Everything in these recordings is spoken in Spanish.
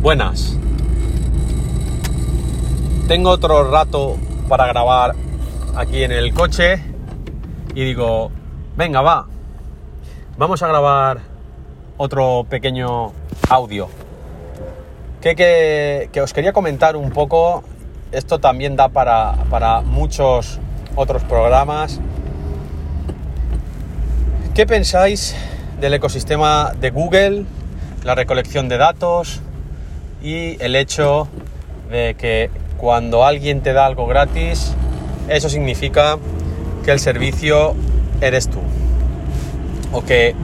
buenas. Tengo otro rato para grabar aquí en el coche y digo, venga, va, vamos a grabar otro pequeño audio. Que, que, os quería comentar un poco, esto también da para, para muchos otros programas. ¿Qué pensáis del ecosistema de Google, la recolección de datos y el hecho de que cuando alguien te da algo gratis, eso significa que el servicio eres tú. O que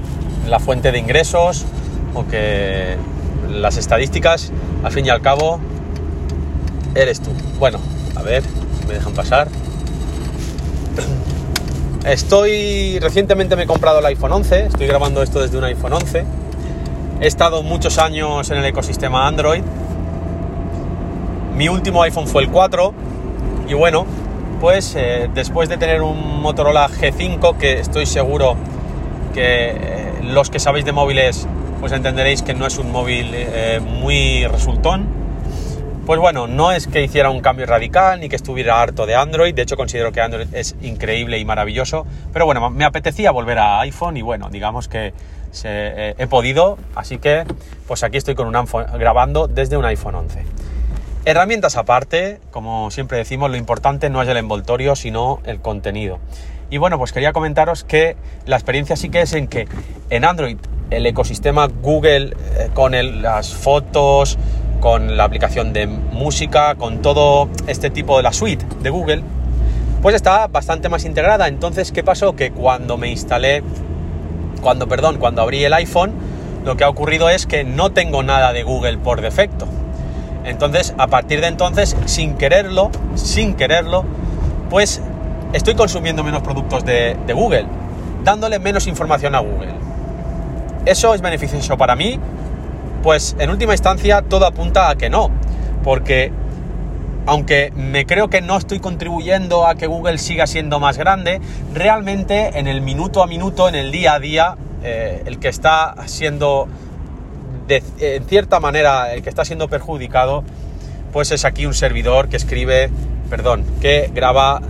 la fuente de ingresos o que las estadísticas, al fin y al cabo, eres tú. Bueno, a ver, me dejan pasar. Estoy, recientemente me he comprado el iPhone 11, estoy grabando esto desde un iPhone 11. He estado muchos años en el ecosistema Android. Mi último iPhone fue el 4 y bueno, pues eh, después de tener un Motorola G5 que estoy seguro que eh, los que sabéis de móviles pues entenderéis que no es un móvil eh, muy resultón, pues bueno, no es que hiciera un cambio radical ni que estuviera harto de Android, de hecho considero que Android es increíble y maravilloso, pero bueno, me apetecía volver a iPhone y bueno, digamos que eh, he podido, así que pues aquí estoy con un iPhone, grabando desde un iPhone 11. Herramientas aparte, como siempre decimos, lo importante no es el envoltorio, sino el contenido. Y bueno, pues quería comentaros que la experiencia sí que es en que en Android el ecosistema Google eh, con las fotos, con la aplicación de música, con todo este tipo de la suite de Google, pues está bastante más integrada. Entonces, ¿qué pasó? Que cuando me instalé, cuando, perdón, cuando abrí el iPhone, lo que ha ocurrido es que no tengo nada de Google por defecto. Entonces, a partir de entonces, sin quererlo, sin quererlo, pues estoy consumiendo menos productos de, de Google, dándole menos información a Google. ¿Eso es beneficioso para mí? Pues en última instancia todo apunta a que no, porque aunque me creo que no estoy contribuyendo a que Google siga siendo más grande, realmente en el minuto a minuto, en el día a día, eh, el que está siendo, en cierta manera, el que está siendo perjudicado, pues es aquí un servidor que escribe, perdón, que graba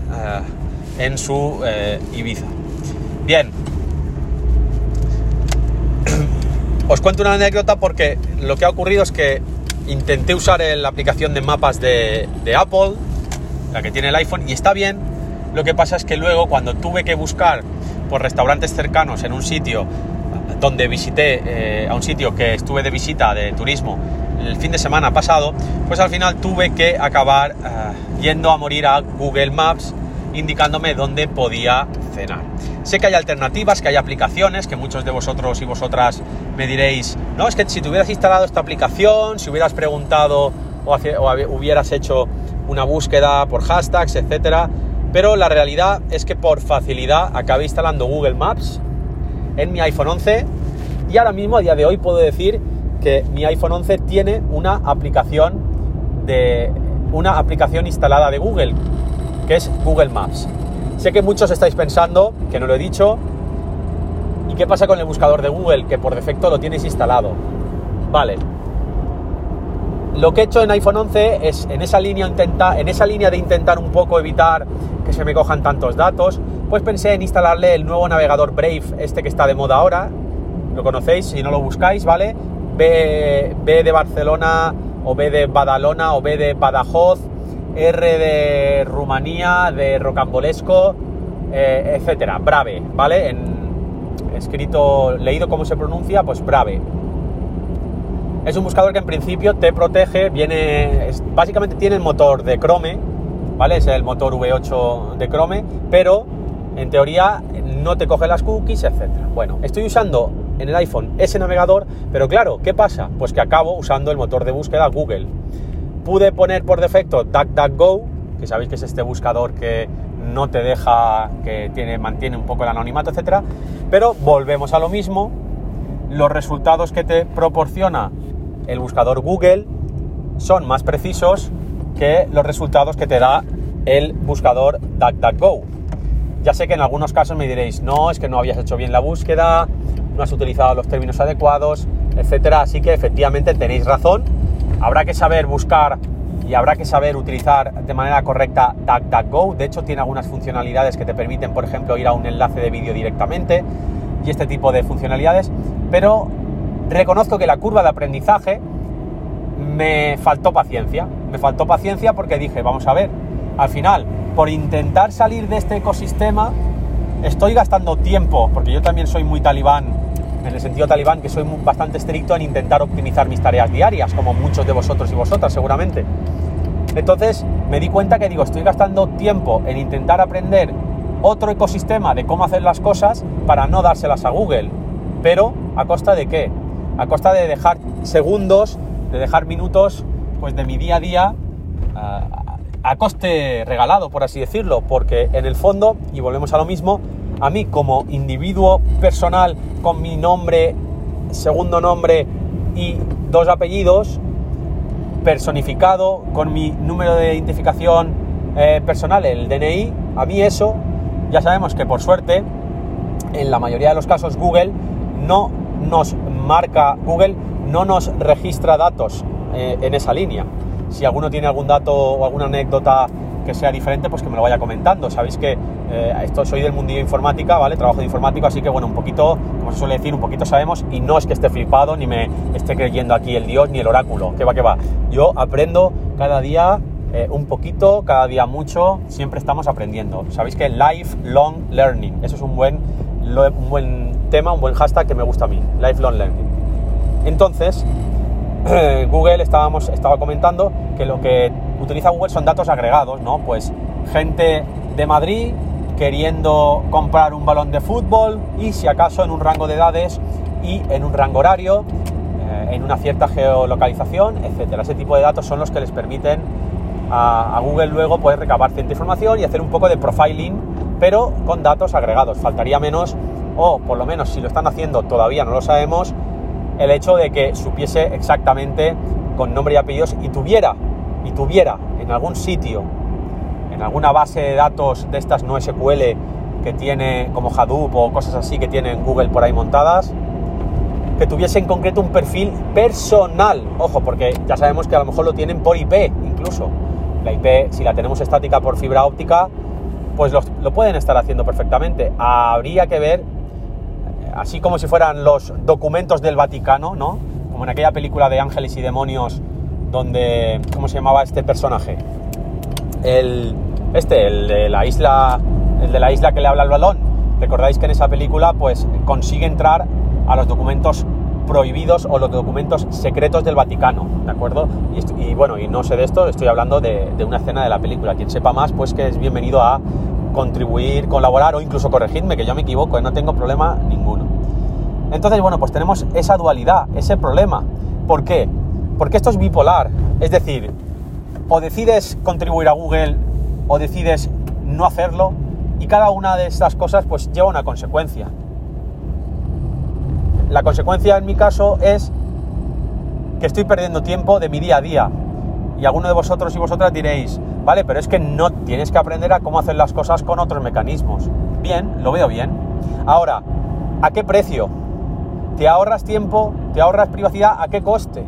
eh, en su eh, Ibiza. Bien, Os cuento una anécdota porque lo que ha ocurrido es que intenté usar la aplicación de mapas de, Apple, la que tiene el iPhone, y está bien. Lo que pasa es que luego cuando tuve que buscar por restaurantes cercanos en un sitio donde visité, eh, a un sitio que estuve de visita de turismo el fin de semana pasado, pues al final tuve que acabar eh, yendo a morir a Google Maps indicándome dónde podía cenar. Sé que hay alternativas, que hay aplicaciones, que muchos de vosotros y vosotras me diréis, no, es que si te hubieras instalado esta aplicación, si hubieras preguntado o, hubieras hecho una búsqueda por hashtags, etcétera, pero la realidad es que por facilidad acabé instalando Google Maps en mi iPhone 11 y ahora mismo a día de hoy puedo decir que mi iPhone 11 tiene una aplicación de una aplicación instalada de Google que es Google Maps. Sé que muchos estáis pensando, que no lo he dicho, ¿y qué pasa con el buscador de Google? Que por defecto lo tienes instalado. Vale. Lo que he hecho en iPhone 11 es en esa línea, en esa línea de intentar un poco evitar que se me cojan tantos datos, pues pensé en instalarle el nuevo navegador Brave, este que está de moda ahora. Lo conocéis, si no lo buscáis, ¿vale? B, B de Barcelona, o B de Badalona, o B de Badajoz, R de Rumanía, de Rocambolesco, eh, etcétera, Brave, ¿vale? En escrito, leído cómo se pronuncia, pues Brave. Es un buscador que en principio te protege, viene, básicamente tiene el motor de Chrome, ¿vale? Es el motor V8 de Chrome, pero en teoría no te coge las cookies, etcétera. Bueno, estoy usando en el iPhone ese navegador, pero claro, ¿qué pasa? Pues que acabo usando el motor de búsqueda Google pude poner por defecto DuckDuckGo, que sabéis que es este buscador que no te deja, que tiene, mantiene un poco el anonimato, etcétera. Pero volvemos a lo mismo. Los resultados que te proporciona el buscador Google son más precisos que los resultados que te da el buscador DuckDuckGo. Ya sé que en algunos casos me diréis, no, es que no habías hecho bien la búsqueda, no has utilizado los términos adecuados, etcétera. Así que efectivamente tenéis razón habrá que saber buscar y habrá que saber utilizar de manera correcta DuckDuckGo. De hecho, tiene algunas funcionalidades que te permiten, por ejemplo, ir a un enlace de vídeo directamente y este tipo de funcionalidades. Pero reconozco que la curva de aprendizaje me faltó paciencia. Me faltó paciencia porque dije, vamos a ver, al final, por intentar salir de este ecosistema, estoy gastando tiempo, porque yo también soy muy talibán, en el sentido talibán, que soy bastante estricto en intentar optimizar mis tareas diarias, como muchos de vosotros y vosotras seguramente. Entonces me di cuenta que digo, estoy gastando tiempo en intentar aprender otro ecosistema de cómo hacer las cosas para no dárselas a Google. Pero a costa de qué? A costa de dejar segundos, de dejar minutos pues de mi día a día a coste regalado, por así decirlo, porque en el fondo, y volvemos a lo mismo, a mí como individuo personal con mi nombre, segundo nombre y dos apellidos, personificado, con mi número de identificación eh, personal, el DNI, a mí eso, ya sabemos que por suerte, en la mayoría de los casos Google no nos marca, Google no nos registra datos eh, en esa línea. Si alguno tiene algún dato o alguna anécdota que sea diferente, pues que me lo vaya comentando. Sabéis que eh, esto soy del mundillo informática, ¿vale? Trabajo de informático, así que bueno, un poquito, como se suele decir, un poquito sabemos y no es que esté flipado ni me esté creyendo aquí el dios ni el oráculo, que va, que va. Yo aprendo cada día eh, un poquito, cada día mucho, siempre estamos aprendiendo. Sabéis que lifelong learning, eso es un buen, un buen tema, un buen hashtag que me gusta a mí, lifelong learning. Entonces, Google estábamos, estaba comentando que lo que utiliza Google son datos agregados, ¿no? Pues gente de Madrid queriendo comprar un balón de fútbol y si acaso en un rango de edades y en un rango horario, eh, en una cierta geolocalización, etcétera. Ese tipo de datos son los que les permiten a, Google luego poder recabar cierta información y hacer un poco de profiling, pero con datos agregados. Faltaría menos, o por lo menos si lo están haciendo todavía no lo sabemos, el hecho de que supiese exactamente con nombre y apellidos y tuviera, y tuviera en algún sitio, en alguna base de datos de estas no SQL que tiene como Hadoop o cosas así que tiene Google por ahí montadas, que tuviese en concreto un perfil personal. Ojo, porque ya sabemos que a lo mejor lo tienen por IP incluso. La IP, si la tenemos estática por fibra óptica, pues lo, lo pueden estar haciendo perfectamente. Habría que ver así como si fueran los documentos del Vaticano, ¿no? Como en aquella película de Ángeles y Demonios, donde, ¿cómo se llamaba este personaje? El, este, el de la isla, el de la isla que le habla al balón. Recordáis que en esa película, pues, consigue entrar a los documentos prohibidos o los documentos secretos del Vaticano, ¿de acuerdo? Y, bueno, y no sé de esto, estoy hablando de, una escena de la película. Quien sepa más, pues que es bienvenido a contribuir, colaborar o incluso corregirme, que yo me equivoco, y no tengo problema ninguno. Entonces, bueno, pues tenemos esa dualidad, ese problema. ¿Por qué? Porque esto es bipolar. Es decir, o decides contribuir a Google o decides no hacerlo y cada una de estas cosas pues lleva una consecuencia. La consecuencia en mi caso es que estoy perdiendo tiempo de mi día a día. Y alguno de vosotros y vosotras diréis, vale, pero es que no tienes que aprender a cómo hacer las cosas con otros mecanismos. Bien, lo veo bien. Ahora, ¿a qué precio? ¿Te ahorras tiempo? ¿Te ahorras privacidad? ¿A qué coste?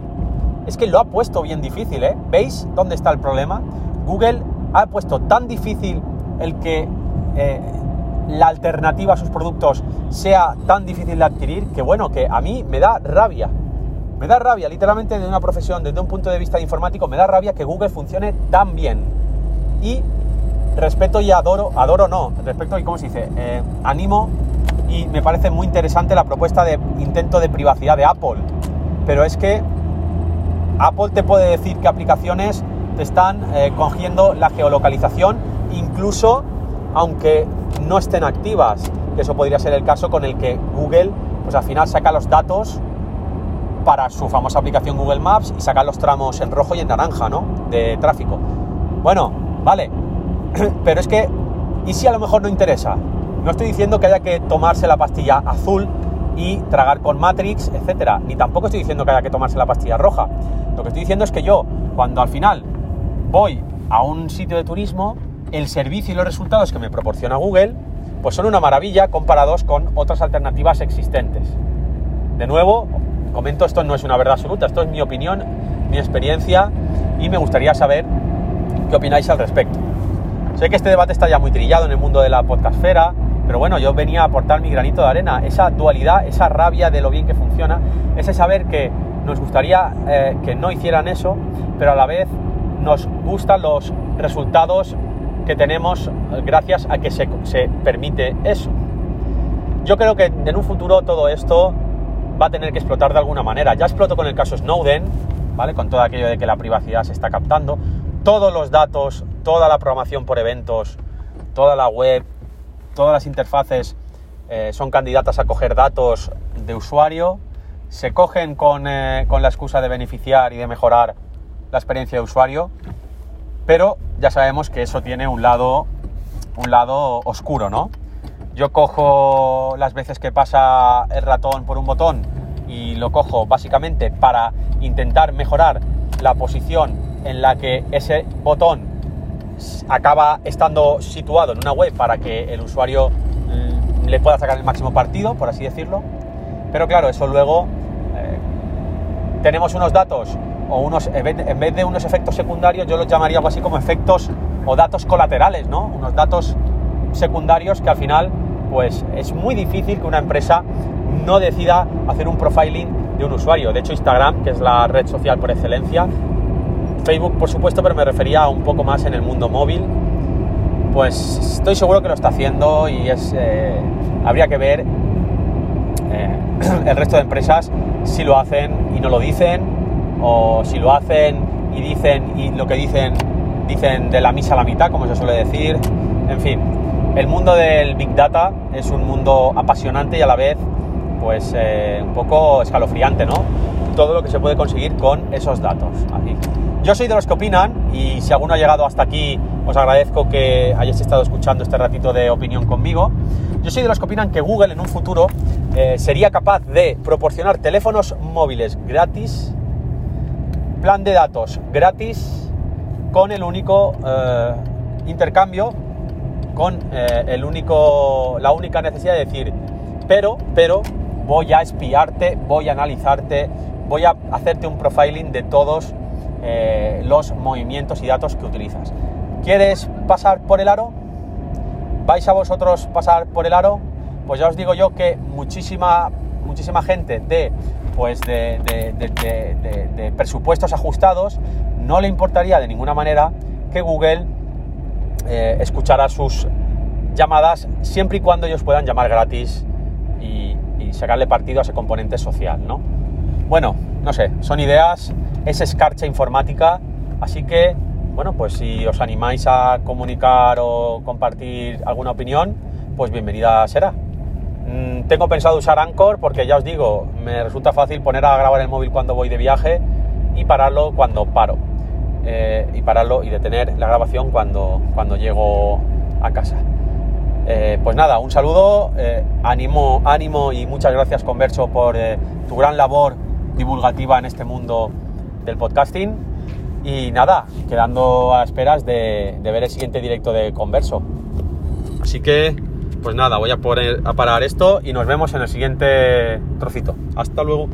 Es que lo ha puesto bien difícil, ¿eh? ¿Veis dónde está el problema? Google ha puesto tan difícil el que eh, la alternativa a sus productos sea tan difícil de adquirir que, bueno, que a mí me da rabia. Me da rabia, literalmente, de una profesión, desde un punto de vista informático, me da rabia que Google funcione tan bien. Y respeto y adoro, adoro no, respeto y, ¿cómo se dice? Eh, animo y me parece muy interesante la propuesta de intento de privacidad de Apple. Pero es que Apple te puede decir que aplicaciones te están eh, cogiendo la geolocalización, incluso aunque no estén activas, eso podría ser el caso con el que Google, pues al final saca los datos para su famosa aplicación Google Maps y saca los tramos en rojo y en naranja, ¿no? De tráfico. Bueno, vale, pero es que, ¿y si a lo mejor no interesa? No estoy diciendo que haya que tomarse la pastilla azul y tragar con Matrix, etcétera. Ni tampoco estoy diciendo que haya que tomarse la pastilla roja. Lo que estoy diciendo es que yo, cuando al final voy a un sitio de turismo, el servicio y los resultados que me proporciona Google, pues son una maravilla comparados con otras alternativas existentes. De nuevo, comento, esto no es una verdad absoluta, esto es mi opinión mi experiencia y me gustaría saber qué opináis al respecto. Sé que este debate está ya muy trillado en el mundo de la podcastfera, pero bueno, yo venía a aportar mi granito de arena, esa dualidad, esa rabia de lo bien que funciona, ese saber que nos gustaría eh, que no hicieran eso, pero a la vez nos gustan los resultados que tenemos gracias a que se, se permite eso. Yo creo que en un futuro todo esto va a tener que explotar de alguna manera. Ya explotó con el caso Snowden, ¿vale? Con todo aquello de que la privacidad se está captando. Todos los datos, toda la programación por eventos, toda la web, todas las interfaces eh, son candidatas a coger datos de usuario, se cogen con, eh, con, la excusa de beneficiar y de mejorar la experiencia de usuario, pero ya sabemos que eso tiene un lado, un lado oscuro, ¿no? Yo cojo las veces que pasa el ratón por un botón y lo cojo básicamente para intentar mejorar la posición en la que ese botón acaba estando situado en una web para que el usuario le pueda sacar el máximo partido, por así decirlo. Pero claro, eso luego eh, tenemos unos datos o unos, en vez de unos efectos secundarios, yo los llamaría algo así como efectos o datos colaterales, ¿no? Unos datos secundarios que al final, pues es muy difícil que una empresa no decida hacer un profiling de un usuario. De hecho, Instagram, que es la red social por excelencia, Facebook por supuesto, pero me refería un poco más en el mundo móvil, pues estoy seguro que lo está haciendo y es eh, habría que ver eh, el resto de empresas si lo hacen y no lo dicen, o si lo hacen y dicen y lo que dicen dicen de la misa a la mitad, como se suele decir. En fin, el mundo del Big Data es un mundo apasionante y a la vez pues eh, un poco escalofriante, ¿no? Todo lo que se puede conseguir con esos datos. Así. Yo soy de los que opinan y si alguno ha llegado hasta aquí, os agradezco que hayáis estado escuchando este ratito de opinión conmigo. Yo soy de los que opinan que Google en un futuro eh, sería capaz de proporcionar teléfonos móviles gratis, plan de datos gratis, con el único eh, intercambio, con eh, el único, la única necesidad de decir, pero, pero, voy a espiarte, voy a analizarte, voy a hacerte un profiling de todos eh, los movimientos y datos que utilizas. ¿Quieres pasar por el aro? ¿Vais a vosotros pasar por el aro? Pues ya os digo yo que muchísima, muchísima gente de, pues de, presupuestos ajustados no le importaría de ninguna manera que Google eh, escuchara sus llamadas siempre y cuando ellos puedan llamar gratis y, y sacarle partido a ese componente social, ¿no? Bueno, no sé, son ideas es escarcha informática, así que, bueno, pues si os animáis a comunicar o compartir alguna opinión, pues bienvenida será. Mm, tengo pensado usar Anchor porque ya os digo, me resulta fácil poner a grabar el móvil cuando voy de viaje y pararlo cuando paro. Eh, y pararlo y detener la grabación cuando, cuando llego a casa. Eh, pues nada, un saludo, eh, ánimo, ánimo y muchas gracias Converso por tu gran labor divulgativa en este mundo del podcasting. Y nada, quedando a esperas de, ver el siguiente directo de Converso. Así que, pues nada, voy a, poner, a parar esto y nos vemos en el siguiente trocito. Hasta luego.